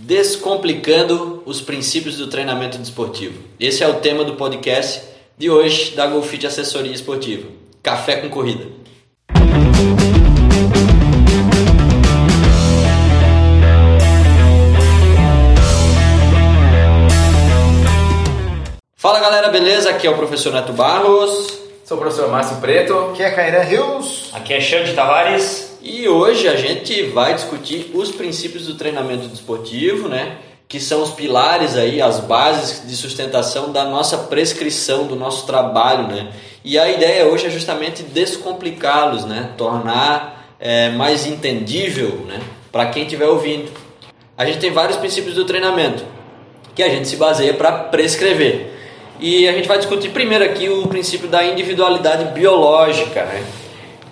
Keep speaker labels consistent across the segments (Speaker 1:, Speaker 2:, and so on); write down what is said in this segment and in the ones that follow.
Speaker 1: Descomplicando os princípios do treinamento desportivo. Esse é o tema do podcast de hoje da Golfit Assessoria Esportiva. Café com corrida. Fala galera, beleza? Aqui é o professor Neto Barros.
Speaker 2: Sou o professor Márcio Preto.
Speaker 3: Aqui é Caíra Rios.
Speaker 4: Aqui é Xande Tavares.
Speaker 1: E hoje a gente vai discutir os princípios do treinamento desportivo, né? Que são os pilares aí, as bases de sustentação da nossa prescrição, do nosso trabalho, né? E a ideia hoje é justamente descomplicá-los, né? Tornar é, mais entendível, né? Para quem estiver ouvindo. A gente tem vários princípios do treinamento que a gente se baseia para prescrever. E a gente vai discutir primeiro aqui o princípio da individualidade biológica, né?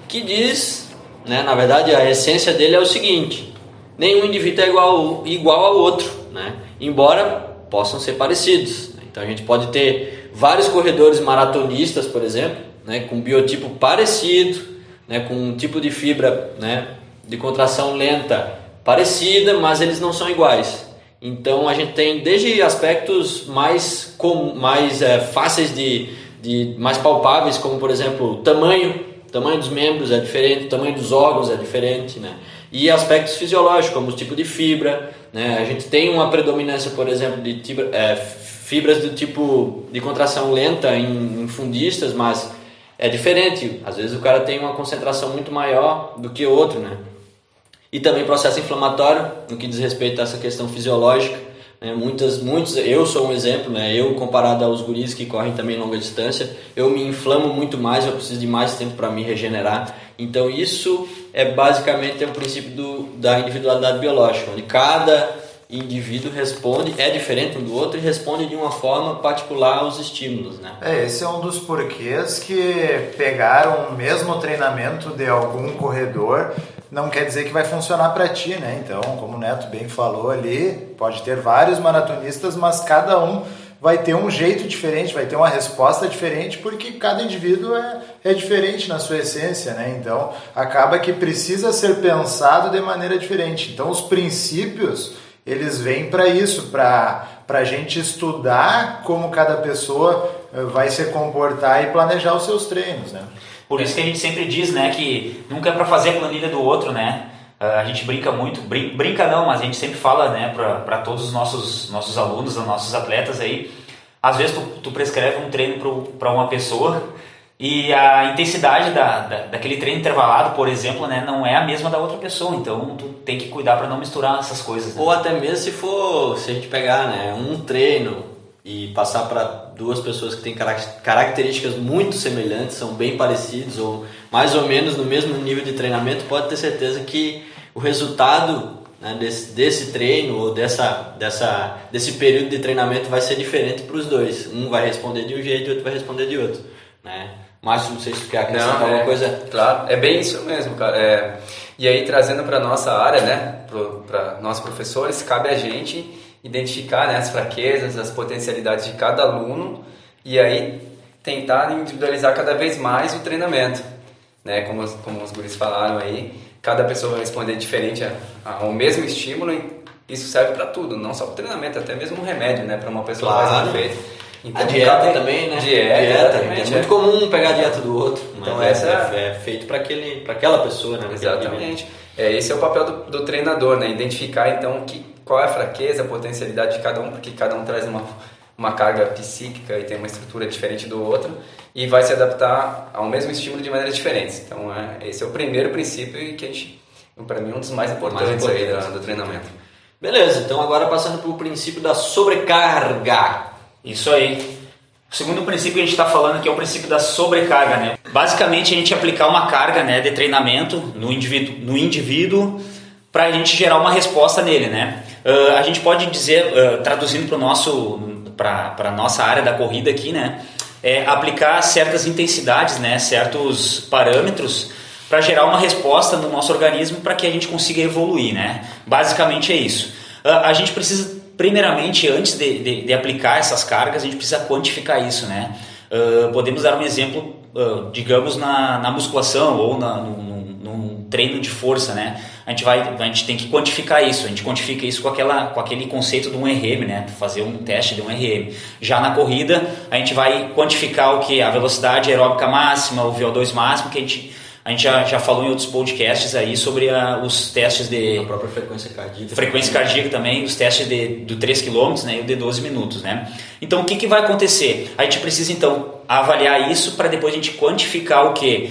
Speaker 1: que diz, né, na verdade, a essência dele é o seguinte: nenhum indivíduo é igual, igual ao outro, né? embora possam ser parecidos. Né? Então a gente pode ter vários corredores maratonistas, por exemplo, né, com biotipo parecido, né, com um tipo de fibra né, de contração lenta parecida, mas eles não são iguais. Então a gente tem desde aspectos mais, com, mais é, fáceis de, de mais palpáveis, como por exemplo o tamanho, tamanho dos membros é diferente, o tamanho dos órgãos é diferente, né? E aspectos fisiológicos, como o tipo de fibra, né? A gente tem uma predominância, por exemplo, de é, fibras do tipo de contração lenta em, em fundistas, mas é diferente. Às vezes o cara tem uma concentração muito maior do que outro, né? e também processo inflamatório no que diz respeito a essa questão fisiológica. Né? Muitas, muitos, eu sou um exemplo, né? eu comparado aos guris que correm também longa distância, eu me inflamo muito mais, eu preciso de mais tempo para me regenerar. Então isso é basicamente o princípio do, da individualidade biológica, onde cada indivíduo responde, é diferente um do outro e responde de uma forma particular aos estímulos, né?
Speaker 3: É, esse é um dos porquês que pegaram o mesmo treinamento de algum corredor não quer dizer que vai funcionar para ti, né? Então, como o Neto bem falou ali, pode ter vários maratonistas, mas cada um vai ter um jeito diferente, vai ter uma resposta diferente, porque cada indivíduo é, é diferente na sua essência, né? Então, acaba que precisa ser pensado de maneira diferente. Então, os princípios, eles vêm para isso, para a gente estudar como cada pessoa eh, vai se comportar e planejar os seus treinos, né?
Speaker 4: Por isso que a gente sempre diz, né, que nunca é para fazer a planilha do outro, né? Ah, a gente brinca muito, brinca não, mas a gente sempre fala, né, para todos os nossos, nossos alunos, os nossos atletas aí. Às vezes tu, tu prescreve um treino para uma pessoa e a intensidade da, da, daquele treino intervalado, por exemplo, né, não é a mesma da outra pessoa. Então tu tem que cuidar para não misturar essas coisas. Né?
Speaker 1: Ou até mesmo se for, se a gente pegar, né, um treino e passar para duas pessoas que têm características muito semelhantes, são bem parecidos ou mais ou menos no mesmo nível de treinamento, pode ter certeza que o resultado né, desse, desse treino ou dessa, dessa, desse período de treinamento vai ser diferente para os dois. Um vai responder de um jeito e o outro vai responder de outro. Né? Márcio, não sei se quer acrescentar alguma é, coisa.
Speaker 2: Claro, é bem isso mesmo, cara. É, e aí, trazendo para nossa área, né, para nós professores, cabe a gente identificar né, as fraquezas, as potencialidades de cada aluno e aí tentar individualizar cada vez mais o treinamento. Né? Como, como os guris falaram aí, cada pessoa vai responder diferente ao mesmo estímulo e isso serve para tudo, não só para o treinamento, até mesmo um remédio né, para uma pessoa
Speaker 1: claro.
Speaker 2: mais feita.
Speaker 1: Então, a dieta também, né?
Speaker 2: Dieta,
Speaker 1: dieta é muito é. comum pegar a dieta do outro.
Speaker 2: Então essa
Speaker 1: é, é feito para aquele, para aquela pessoa, né?
Speaker 2: Exatamente. É, esse é o papel do, do treinador, né? Identificar então que qual é a fraqueza, a potencialidade de cada um, porque cada um traz uma, uma carga psíquica e tem uma estrutura diferente do outro e vai se adaptar ao mesmo estímulo de maneiras diferentes. Então, é, esse é o primeiro princípio e que a gente, para mim, um dos mais importantes, mais importantes. Aí do, do treinamento.
Speaker 1: Beleza, então agora passando para o princípio da sobrecarga.
Speaker 4: Isso aí. O segundo princípio que a gente está falando aqui é o princípio da sobrecarga, né? Basicamente, a gente aplicar uma carga né, de treinamento no indivíduo, no indivíduo para a gente gerar uma resposta nele, né? Uh, a gente pode dizer, uh, traduzindo para nosso para a nossa área da corrida aqui, né? É aplicar certas intensidades, né? Certos parâmetros para gerar uma resposta no nosso organismo para que a gente consiga evoluir, né? Basicamente é isso. Uh, a gente precisa, primeiramente, antes de, de, de, aplicar essas cargas, a gente precisa quantificar isso, né? podemos dar um exemplo, digamos, na, na musculação ou na, no, treino de força, né? A gente vai, a gente tem que quantificar isso. A gente quantifica isso com aquela, com aquele conceito de um RM, né? Fazer um teste de um RM. Já na corrida, a gente vai quantificar o que a velocidade aeróbica máxima, o VO2 máximo, que a gente a gente já, já falou em outros podcasts aí sobre a, os testes de.
Speaker 1: A própria frequência cardíaca.
Speaker 4: Frequência cardíaca também, os testes de, do 3 km né, e o de 12 minutos. Né? Então o que, que vai acontecer? A gente precisa então avaliar isso para depois a gente quantificar o que?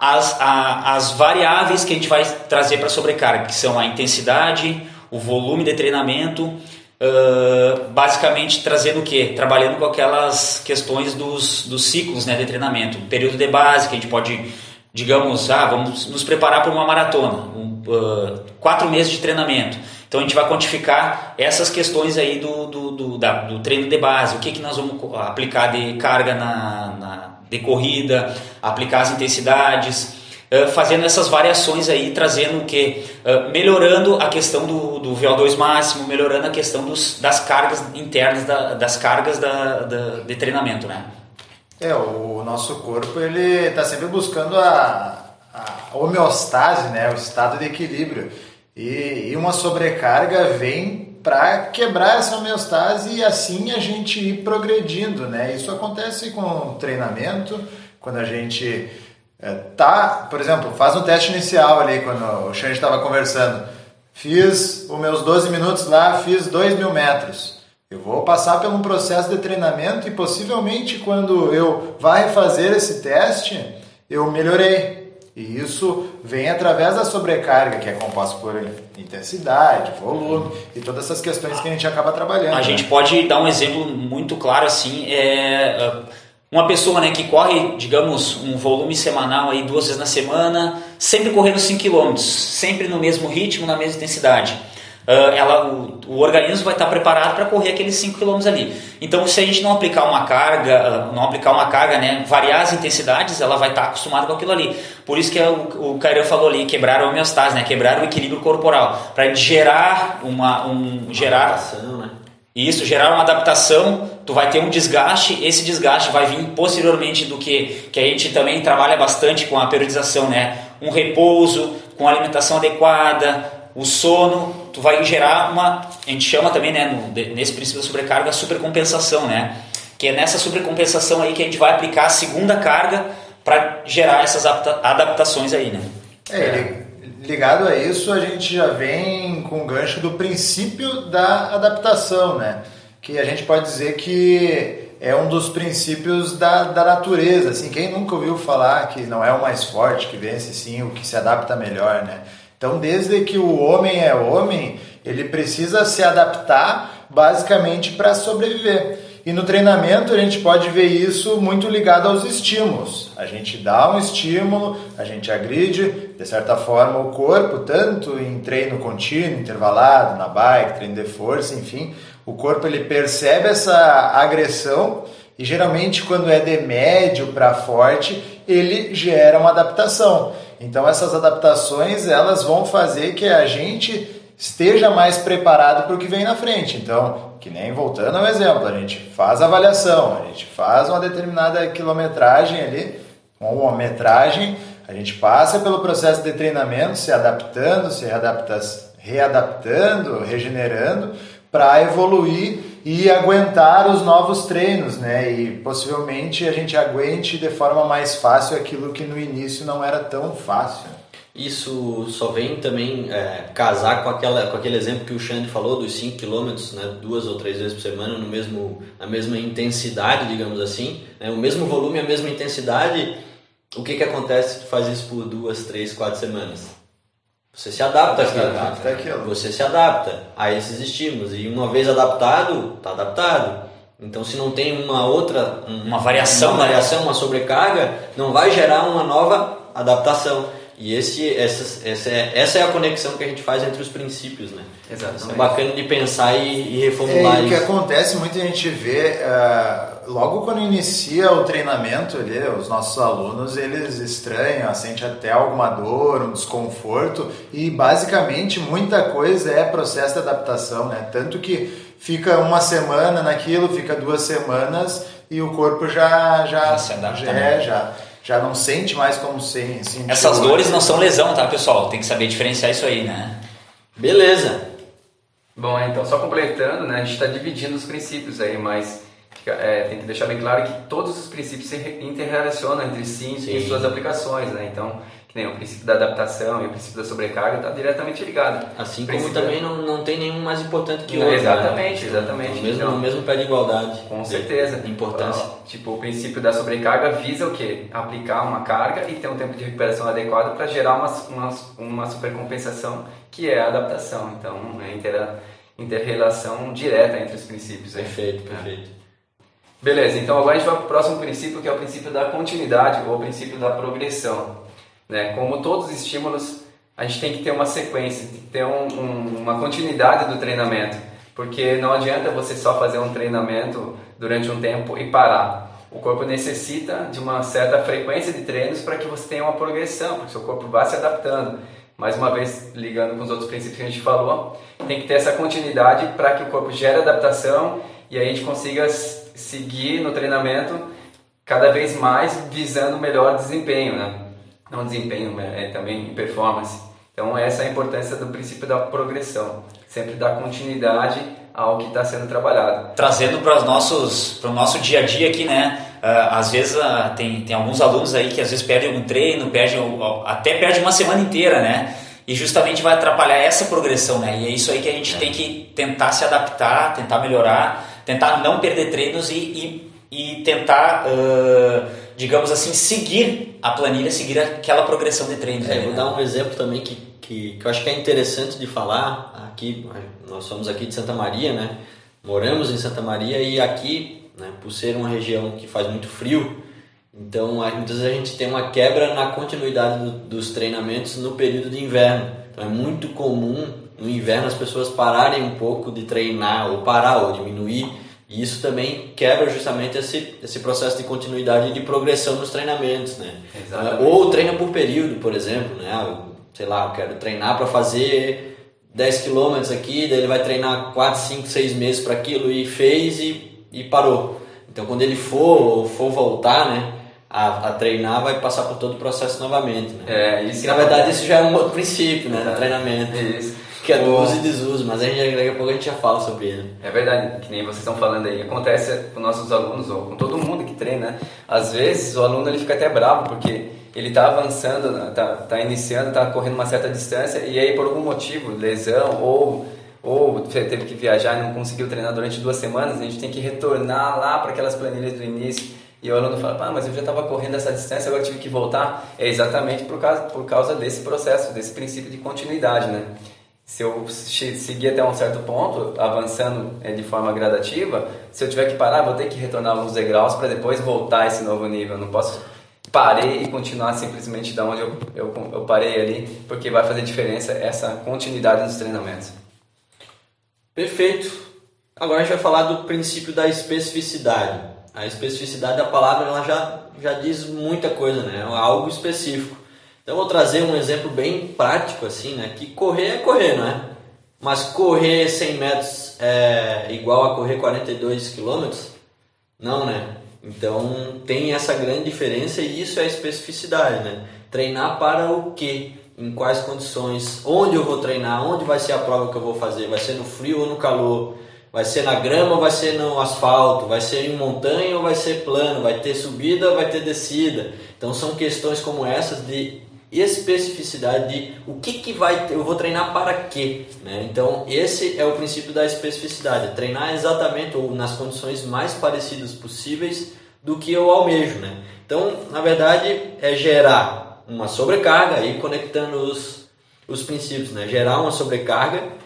Speaker 4: As, a, as variáveis que a gente vai trazer para a sobrecarga, que são a intensidade, o volume de treinamento, uh, basicamente trazendo o que? Trabalhando com aquelas questões dos, dos ciclos né, de treinamento. período de base, que a gente pode digamos, ah, vamos nos preparar para uma maratona, um, uh, quatro meses de treinamento. Então a gente vai quantificar essas questões aí do, do, do, da, do treino de base, o que, que nós vamos aplicar de carga na, na de corrida, aplicar as intensidades, uh, fazendo essas variações aí, trazendo o que? Uh, melhorando a questão do, do VO2 máximo, melhorando a questão dos, das cargas internas, da, das cargas da, da, de treinamento, né?
Speaker 3: É, o nosso corpo ele está sempre buscando a, a, homeostase, né, o estado de equilíbrio. E, e uma sobrecarga vem para quebrar essa homeostase e assim a gente ir progredindo, né? Isso acontece com treinamento, quando a gente é, tá, por exemplo, faz um teste inicial ali, quando o Xande estava conversando. Fiz os meus 12 minutos lá, fiz 2 mil metros. Eu vou passar por um processo de treinamento e possivelmente quando eu vai fazer esse teste, eu melhorei. E isso vem através da sobrecarga, que é composta por intensidade, volume e todas essas questões que a gente acaba trabalhando.
Speaker 4: A
Speaker 3: né?
Speaker 4: gente pode dar um exemplo muito claro assim, é uma pessoa né, que corre, digamos, um volume semanal aí duas vezes na semana, sempre correndo 5 km, sempre no mesmo ritmo, na mesma intensidade ela, o, o, organismo vai estar preparado para correr aqueles 5 km ali. Então, se a gente não aplicar uma carga, uh, não aplicar uma carga, né, variar as intensidades, ela vai estar acostumada com aquilo ali. Por isso que é o, o falou ali, quebrar a homeostase, né, quebrar o equilíbrio corporal, para gerar uma, um, gerar
Speaker 1: adaptação, né?
Speaker 4: Isso, gerar uma adaptação, tu vai ter um desgaste, esse desgaste vai vir posteriormente do que, que a gente também trabalha bastante com a periodização, né? Um repouso, com alimentação adequada, o sono, tu vai gerar uma, a gente chama também, né, no, nesse princípio da sobrecarga, supercompensação, né? Que é nessa supercompensação aí que a gente vai aplicar a segunda carga para gerar essas adaptações aí, né?
Speaker 3: É, ligado a isso, a gente já vem com o gancho do princípio da adaptação, né? Que a gente pode dizer que é um dos princípios da, da natureza, assim, quem nunca ouviu falar que não é o mais forte que vence, sim, o que se adapta melhor, né? Então, desde que o homem é homem, ele precisa se adaptar basicamente para sobreviver. E no treinamento a gente pode ver isso muito ligado aos estímulos. A gente dá um estímulo, a gente agride, de certa forma, o corpo, tanto em treino contínuo, intervalado, na bike, treino de força, enfim, o corpo ele percebe essa agressão e geralmente quando é de médio para forte, ele gera uma adaptação. Então essas adaptações elas vão fazer que a gente esteja mais preparado para o que vem na frente. Então, que nem voltando ao exemplo, a gente faz a avaliação, a gente faz uma determinada quilometragem ali, uma metragem, a gente passa pelo processo de treinamento, se adaptando, se readapta, readaptando, regenerando, para evoluir e aguentar os novos treinos, né? E possivelmente a gente aguente de forma mais fácil aquilo que no início não era tão fácil.
Speaker 1: Isso só vem também é, casar com, aquela, com aquele exemplo que o Xande falou dos 5 km, né, duas ou três vezes por semana, no mesmo, na mesma intensidade, digamos assim, né, o mesmo volume, a mesma intensidade. O que, que acontece se tu faz isso por duas, três, quatro semanas? Você se adapta àquilo. Você se adapta a esses estímulos. E uma vez adaptado, está adaptado. Então, se não tem uma outra.
Speaker 4: Uma variação.
Speaker 1: Uma né? variação, uma sobrecarga, não vai gerar uma nova adaptação. E esse, essa, essa, é, essa é a conexão que a gente faz entre os princípios, né?
Speaker 2: Exatamente.
Speaker 1: É bacana de pensar e, e reformular
Speaker 3: é,
Speaker 1: isso.
Speaker 3: O que acontece, muita gente vê, uh, logo quando inicia o treinamento ali, os nossos alunos, eles estranham, sentem até alguma dor, um desconforto, e basicamente muita coisa é processo de adaptação, né? Tanto que fica uma semana naquilo, fica duas semanas e o corpo já... Já,
Speaker 4: já se adapta.
Speaker 3: Já,
Speaker 4: né?
Speaker 3: é, já já não sente mais como sem, sentir.
Speaker 4: Essas
Speaker 3: antes.
Speaker 4: dores não são lesão, tá, pessoal? Tem que saber diferenciar isso aí, né?
Speaker 1: Beleza.
Speaker 2: Bom, então só completando, né, a gente está dividindo os princípios aí, mas é, tem que deixar bem claro que todos os princípios se re- interrelacionam entre si e
Speaker 1: Sim.
Speaker 2: suas aplicações, né? Então, que nem o princípio da adaptação e o princípio da sobrecarga está diretamente ligado.
Speaker 1: Assim como também não, não tem nenhum mais importante que o outro. né?
Speaker 2: exatamente, exatamente.
Speaker 1: No mesmo,
Speaker 2: Então-
Speaker 1: no mesmo pé de igualdade.
Speaker 2: Com certeza.
Speaker 1: importância.
Speaker 2: Ó, Tipo, o princípio da sobrecarga visa o quê? Aplicar uma carga e ter um tempo de recuperação adequado para gerar uma, uma, uma supercompensação, que é a adaptação. Então, é intera, inter-relação direta entre os princípios. aí.
Speaker 1: Perfeito,
Speaker 2: É.
Speaker 1: perfeito.
Speaker 2: Beleza, então agora a gente vai para o próximo princípio, que é o princípio da continuidade ou o princípio da progressão. Né? Como todos os estímulos, a gente tem que ter uma sequência, tem que ter um- um- uma continuidade do treinamento, porque não adianta você só fazer um treinamento durante um tempo e parar. O corpo necessita de uma certa frequência de treinos para que você tenha uma progressão, porque seu corpo vai se adaptando. Mais uma vez, ligando com os outros princípios que a gente falou, tem que ter essa continuidade para que o corpo gere adaptação e aí a gente consiga seguir no treinamento cada vez mais visando melhor desempenho, né? Não desempenho, mas é também performance. Então essa é a importância do princípio da progressão, sempre dar continuidade ao que está sendo trabalhado.
Speaker 4: Trazendo para os nossos, para o nosso dia a dia aqui, né? Ah, às vezes ah, tem, tem alguns alunos aí que às vezes perdem algum treino, perdem, até perde uma semana inteira, né? E justamente vai atrapalhar essa progressão, né? E é isso aí que a gente tem que tentar se adaptar, tentar melhorar, tentar não perder treinos e, e, e tentar, ah, digamos assim, seguir a planilha, seguir aquela progressão de treinos.
Speaker 1: É, vou dar um exemplo também que, que, que eu acho que é interessante de falar. Aqui, nós somos aqui de Santa Maria, né? Moramos em Santa Maria e aqui, né, por ser uma região que faz muito frio, então muitas vezes a gente tem uma quebra na continuidade do- dos treinamentos no período de inverno. Então é muito comum no inverno as pessoas pararem um pouco de treinar, ou parar, ou diminuir. E isso também quebra justamente esse, esse processo de continuidade e de progressão nos treinamentos, né?
Speaker 2: Exatamente.
Speaker 1: Ou treina por período, por exemplo, né? Ah, eu, sei lá, eu quero treinar para fazer 10 quilômetros aqui, daí ele vai treinar 4, 5, 6 meses para aquilo e fez e, e parou. Então quando ele for, for voltar, né? A, a treinar vai passar por todo o processo novamente, né?
Speaker 2: É, isso
Speaker 1: Que na verdade isso já é um outro princípio, né? Do treinamento.
Speaker 2: Isso.
Speaker 1: Que é do
Speaker 2: O-
Speaker 1: uso e desuso, mas a gente, daqui a pouco a gente já fala sobre ele.
Speaker 2: É verdade, que nem vocês estão falando aí, acontece com nossos alunos ou com todo mundo que treina. Às vezes o aluno ele fica até bravo porque ele está avançando, né, tá, iniciando, está correndo uma certa distância e aí por algum motivo, lesão ou ou te- teve que viajar e não conseguiu treinar durante duas semanas, a gente tem que retornar lá para aquelas planilhas do início. E o aluno fala, ah, mas eu já estava correndo essa distância, agora tive que voltar. É exatamente por causa, por causa desse processo, desse princípio de continuidade, né? se eu seguir até um certo ponto, avançando eh, de forma gradativa, se eu tiver que parar, vou ter que retornar alguns degraus para depois voltar a esse novo nível. Eu não posso parei e continuar simplesmente da onde eu, eu, eu parei ali, porque vai fazer diferença essa continuidade dos treinamentos.
Speaker 1: Perfeito. Agora a gente vai falar do princípio da especificidade. A especificidade da palavra ela já, já diz muita coisa, né? É algo específico. Então vou trazer um exemplo bem prático assim, né? Que correr é correr, não é? Mas correr 100 metros é igual a correr 42 quilômetros? Não, né? Então tem essa grande diferença e isso é especificidade, né? Treinar para o quê? Em quais condições? Onde eu vou treinar? Onde vai ser a prova que eu vou fazer? Vai ser no frio ou no calor? Vai ser na grama vai ser no asfalto? Vai ser em montanha ou vai ser plano? Vai ter subida vai ter descida? Então são questões como essas de especificidade de o que, que vai eu vou treinar para quê, né? Então esse é o princípio da especificidade, treinar exatamente ou nas condições mais parecidas possíveis do que eu almejo, né? Então na verdade é gerar uma sobrecarga aí conectando os, os princípios, né? Gerar uma sobrecarga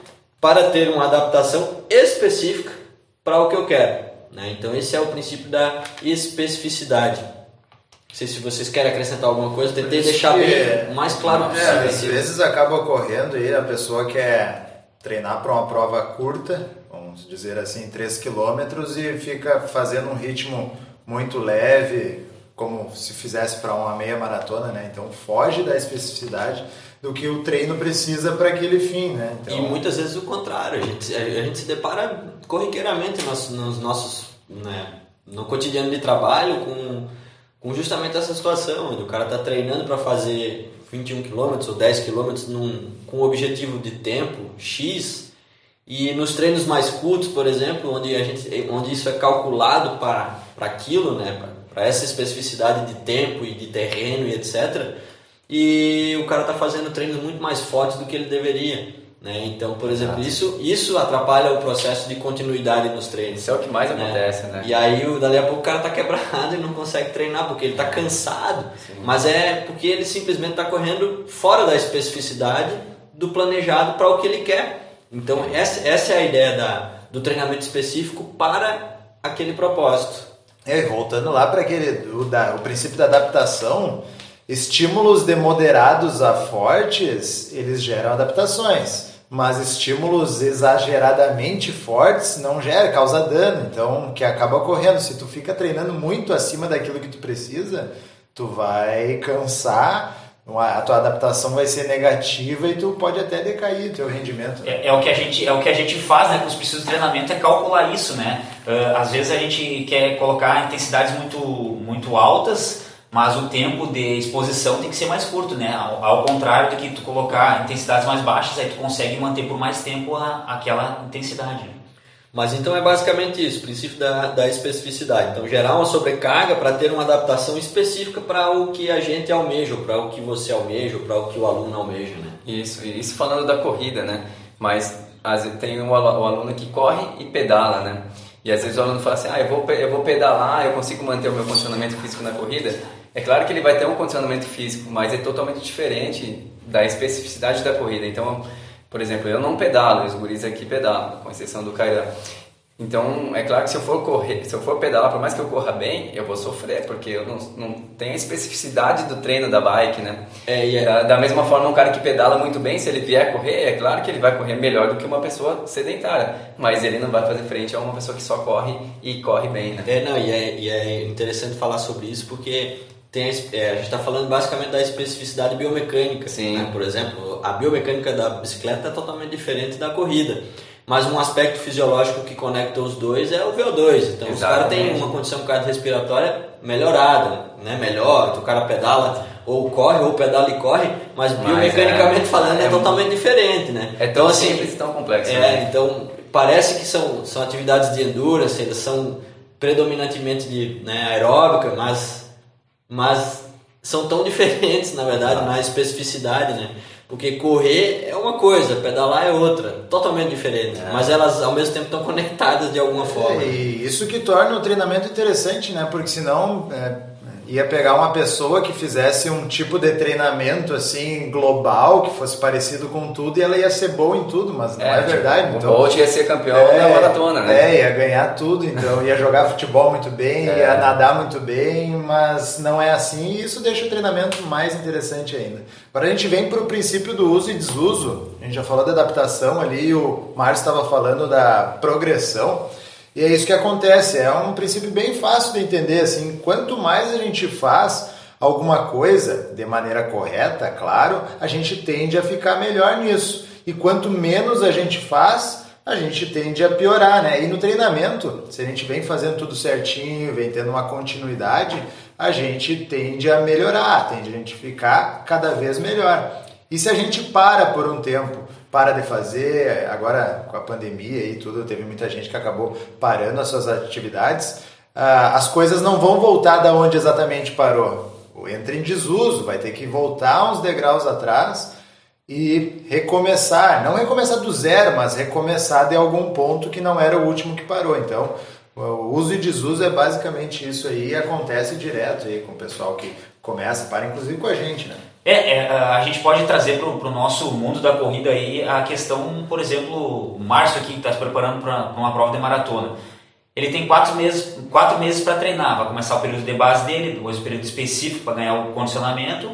Speaker 1: para ter uma adaptação específica para o que eu quero, né? Então esse é o princípio da especificidade. Não sei se vocês querem acrescentar alguma coisa, tentei deixar bem o mais claro
Speaker 3: É,
Speaker 1: possível.
Speaker 3: às
Speaker 1: assim.
Speaker 3: vezes acaba ocorrendo aí a pessoa quer treinar para uma prova curta, vamos dizer assim, 3 quilômetros e fica fazendo um ritmo muito leve, como se fizesse para uma meia maratona, né? Então foge da especificidade do que o treino precisa para aquele fim, né? Então,
Speaker 1: E muitas vezes o contrário, a gente, a gente se depara corriqueiramente nos, nos nossos, né, no cotidiano de trabalho com, com justamente essa situação, onde o cara está treinando para fazer 21 km ou 10 km num, com objetivo de tempo X, e nos treinos mais curtos, por exemplo, onde, a gente, onde isso é calculado para aquilo, né, para essa especificidade de tempo e de terreno e etc., e o cara está fazendo treinos muito mais fortes do que ele deveria. Né? Então, por exemplo, isso, isso atrapalha o processo de continuidade nos treinos.
Speaker 2: Isso é o que mais né? acontece, né?
Speaker 1: E aí, dali a pouco, o cara tá quebrado e não consegue treinar porque ele tá cansado. Sim. Mas é porque ele simplesmente está correndo fora da especificidade do planejado para o que ele quer. Então, essa, essa é a ideia da, do treinamento específico para aquele propósito.
Speaker 3: É, voltando lá para aquele o, da, o princípio da adaptação, estímulos de moderados a fortes, eles geram adaptações mas estímulos exageradamente fortes não gera, causa dano, então que acaba ocorrendo. Se tu fica treinando muito acima daquilo que tu precisa, tu vai cansar, a tua adaptação vai ser negativa e tu pode até decair teu rendimento.
Speaker 4: É, é, o que a gente é o que a gente faz, né, com os princípios de treinamento é calcular isso, né? Uh, às vezes a gente quer colocar intensidades muito muito altas mas o tempo de exposição tem que ser mais curto, né? Ao, ao, contrário do que tu colocar intensidades mais baixas, aí tu consegue manter por mais tempo a, aquela intensidade.
Speaker 1: Mas então é basicamente isso, o princípio da, da especificidade. Então, gerar uma sobrecarga para ter uma adaptação específica para o que a gente almeja, para o que você almeja, para o que o aluno almeja, né?
Speaker 2: Isso, isso falando da corrida, né? Mas tem o aluno que corre e pedala, né? E às vezes o aluno fala assim, ah, eu vou, eu vou pedalar, eu consigo manter o meu condicionamento físico na corrida. É claro que ele vai ter um condicionamento físico, mas é totalmente diferente da especificidade da corrida. Então, por exemplo, eu não pedalo, os guris aqui pedalam, com exceção do Kairan. Então, é claro que se eu for correr, se eu for pedalar, por mais que eu corra bem, eu vou sofrer, porque eu não, não tenho a especificidade do treino da bike, né? É, e é, da mesma forma, um cara que pedala muito bem, se ele vier correr, é claro que ele vai correr melhor do que uma pessoa sedentária, mas ele não vai fazer frente a uma pessoa que só corre e corre bem, né?
Speaker 1: É, não, e é, e é interessante falar sobre isso, porque tem a, é, a gente está falando basicamente da especificidade biomecânica.
Speaker 2: Sim.
Speaker 1: Né? Por exemplo, a biomecânica da bicicleta é totalmente diferente da corrida. Mas um aspecto fisiológico que conecta os dois é o VO2. Então, Exatamente. os caras têm uma condição cardiorrespiratória melhorada, né? melhor. Então, o cara pedala ou corre, ou pedala e corre, mas, mas biomecanicamente é, falando é, é, totalmente diferente. Né?
Speaker 2: É tão então, assim, simples e tão complexo.
Speaker 1: É, né? então parece que são, são atividades de endurance, elas são predominantemente de né, aeróbica, mas mas são tão diferentes, na verdade, ah. na especificidade, né? Porque correr é uma coisa, pedalar é outra, totalmente diferente. É. Mas elas ao mesmo tempo estão conectadas de alguma forma.
Speaker 3: É, e isso que torna o treinamento interessante, né? Porque senão é, ia pegar uma pessoa que fizesse um tipo de treinamento assim global, que fosse parecido com tudo, e ela ia ser boa em tudo, mas não é, é verdade.
Speaker 2: Tipo, então, o Bolt ia ser campeão é, da maratona, né?
Speaker 3: É, ia ganhar tudo, então ia jogar futebol muito bem, é. ia nadar muito bem, mas não é assim, e isso deixa o treinamento mais interessante ainda. Agora a gente vem para o princípio do uso e desuso. A gente já falou da adaptação ali, o Márcio estava falando da progressão. E é isso que acontece, é um princípio bem fácil de entender, assim, quanto mais a gente faz alguma coisa de maneira correta, claro, a gente tende a ficar melhor nisso. E quanto menos a gente faz, a gente tende a piorar, né? E no treinamento, se a gente vem fazendo tudo certinho, vem tendo uma continuidade, a gente tende a melhorar, tende a gente ficar cada vez melhor. E se a gente para por um tempo para de fazer, agora com a pandemia e tudo, teve muita gente que acabou parando as suas atividades, ah, as coisas não vão voltar da onde exatamente parou. Entra em desuso, vai ter que voltar uns degraus atrás e recomeçar, não recomeçar do zero, mas recomeçar de algum ponto que não era o último que parou. Então, o uso e desuso é basicamente isso aí, acontece direto aí com o pessoal que começa, para inclusive com a gente, né?
Speaker 4: É, é, a gente pode trazer para o nosso mundo da corrida aí a questão, por exemplo, o Márcio aqui que está se preparando para uma prova de maratona. Ele tem quatro meses, quatro meses para treinar. Vai começar o período de base dele, depois o período específico para ganhar o condicionamento.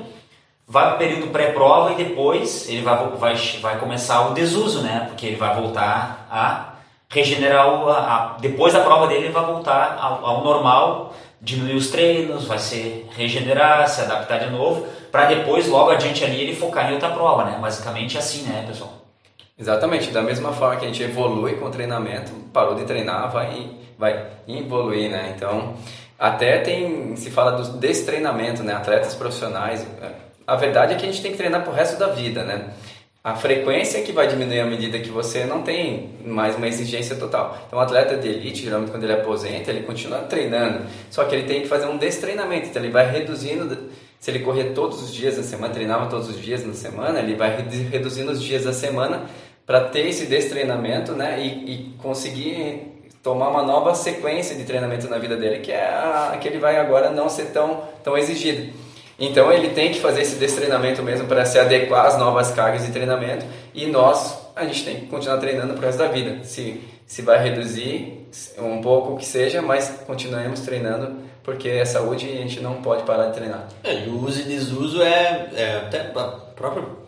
Speaker 4: Vai para o período pré-prova e depois ele vai, vai, vai começar o desuso, né? Porque ele vai voltar a regenerar, o, a, depois da prova dele ele vai voltar ao, ao normal, diminuir os treinos, vai se regenerar, se adaptar de novo para depois, logo adiante ali, ele focar em outra prova, né? Basicamente assim, né, pessoal?
Speaker 2: Exatamente, da mesma forma que a gente evolui com o treinamento, parou de treinar, vai, vai evoluir, né? Então, Até tem, se fala do destreinamento, né? Atletas profissionais. A verdade é que a gente tem que treinar pro resto da vida, né? A frequência é que vai diminuir à medida que você não tem mais uma exigência total. Então, o atleta de elite, geralmente quando ele aposenta, ele continua treinando, só que ele tem que fazer um destreinamento. Então, ele vai reduzindo. Se ele correr todos os dias da semana, treinava todos os dias na semana, ele vai reduzindo os dias da semana para ter esse destreinamento, né? E, e conseguir tomar uma nova sequência de treinamento na vida dele, que é a que ele vai agora não ser tão, tão exigido. Então ele tem que fazer esse destreinamento mesmo para se adequar às novas cargas de treinamento e nós, a gente tem que continuar treinando pro resto da vida. Se, se vai reduzir um pouco que seja, mas continuamos treinando porque é saúde e a gente não pode parar de treinar.
Speaker 1: É, e o uso e desuso é, é até o próprio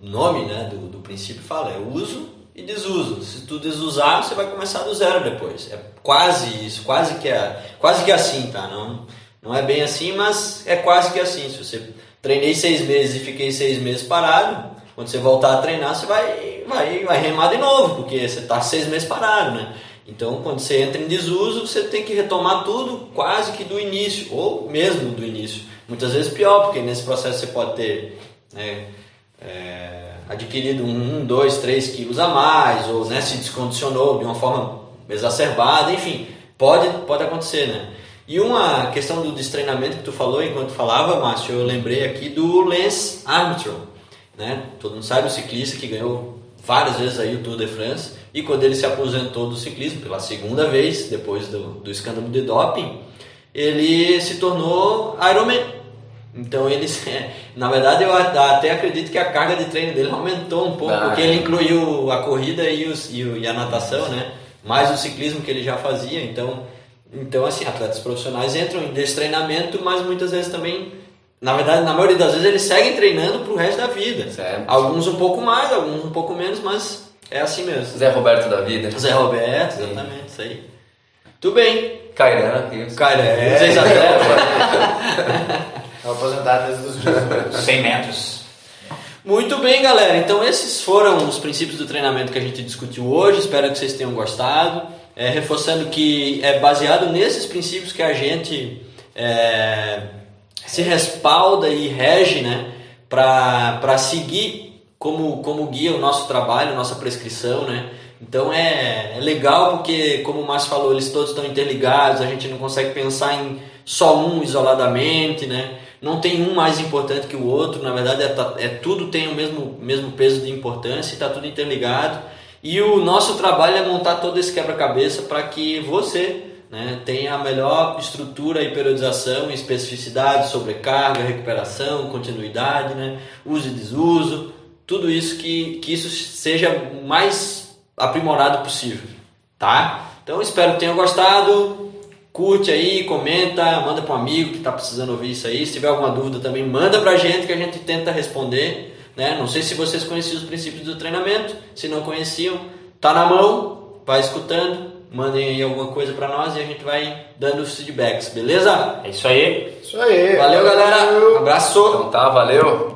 Speaker 1: nome né, do, do princípio fala, é uso e desuso. Se tu desusar, você vai começar do zero depois. É quase isso, quase que é, quase que assim, tá? Não, não é bem assim, mas é quase que assim. Se você treinei seis meses e fiquei seis meses parado, quando você voltar a treinar, você vai, vai, vai remar de novo, porque você está seis meses parado, né? Então, quando você entra em desuso, você tem que retomar tudo quase que do início, ou mesmo do início. Muitas vezes pior, porque nesse processo você pode ter né, é, adquirido um, dois, três quilos a mais, ou né, se descondicionou de uma forma exacerbada, enfim, pode, pode acontecer, né? E uma questão do destreinamento que tu falou enquanto falava, Márcio, eu lembrei aqui do Lance Armstrong, né? Todo mundo sabe o ciclista que ganhou várias vezes aí o Tour de France e quando ele se aposentou do ciclismo pela segunda vez depois do, do escândalo de doping, ele se tornou Ironman então eles, na verdade eu até acredito que a carga de treino dele aumentou um pouco, ah, porque ele incluiu a corrida e, os, e, a natação, né? Mais o ciclismo que ele já fazia, então, então assim, atletas profissionais entram em destreinamento, mas muitas vezes também, na verdade, na maioria das vezes eles seguem treinando pro resto da vida.
Speaker 2: Certo.
Speaker 1: Alguns um pouco mais, alguns um pouco menos, mas é assim mesmo.
Speaker 2: Zé Roberto da vida.
Speaker 1: Zé Roberto, exatamente, isso aí. Tudo bem.
Speaker 2: Cairan,
Speaker 1: Cairan, é. ex-atleta.
Speaker 3: Estava aposentado desde os 18.
Speaker 4: 100 metros.
Speaker 1: Muito bem, galera. Então esses foram os princípios do treinamento que a gente discutiu hoje. Espero que vocês tenham gostado. É, reforçando que é baseado nesses princípios que a gente é, se respalda e rege, né, para seguir como, como guia o nosso trabalho, nossa prescrição, né. Então é, é legal porque, como o Márcio falou, eles todos estão interligados. A gente não consegue pensar em só um isoladamente, né não tem um mais importante que o outro, na verdade é, tá, é tudo tem o mesmo, mesmo peso de importância e está tudo interligado. E o nosso trabalho é montar todo esse quebra-cabeça para que você né, tenha a melhor estrutura e periodização, especificidade, sobrecarga, recuperação, continuidade, né, uso e desuso, tudo isso que, que isso seja o mais aprimorado possível, tá? Então espero que tenham gostado. Curte aí, comenta, manda para um amigo que está precisando ouvir isso aí. Se tiver alguma dúvida também, manda para a gente que a gente tenta responder. Né? Não sei se vocês conheciam os princípios do treinamento, se não conheciam, tá na mão, vai escutando, mandem aí alguma coisa para nós e a gente vai dando os feedbacks, beleza?
Speaker 4: É isso aí.
Speaker 3: Isso aí.
Speaker 1: Valeu, galera. Abraço.
Speaker 2: Então tá, valeu.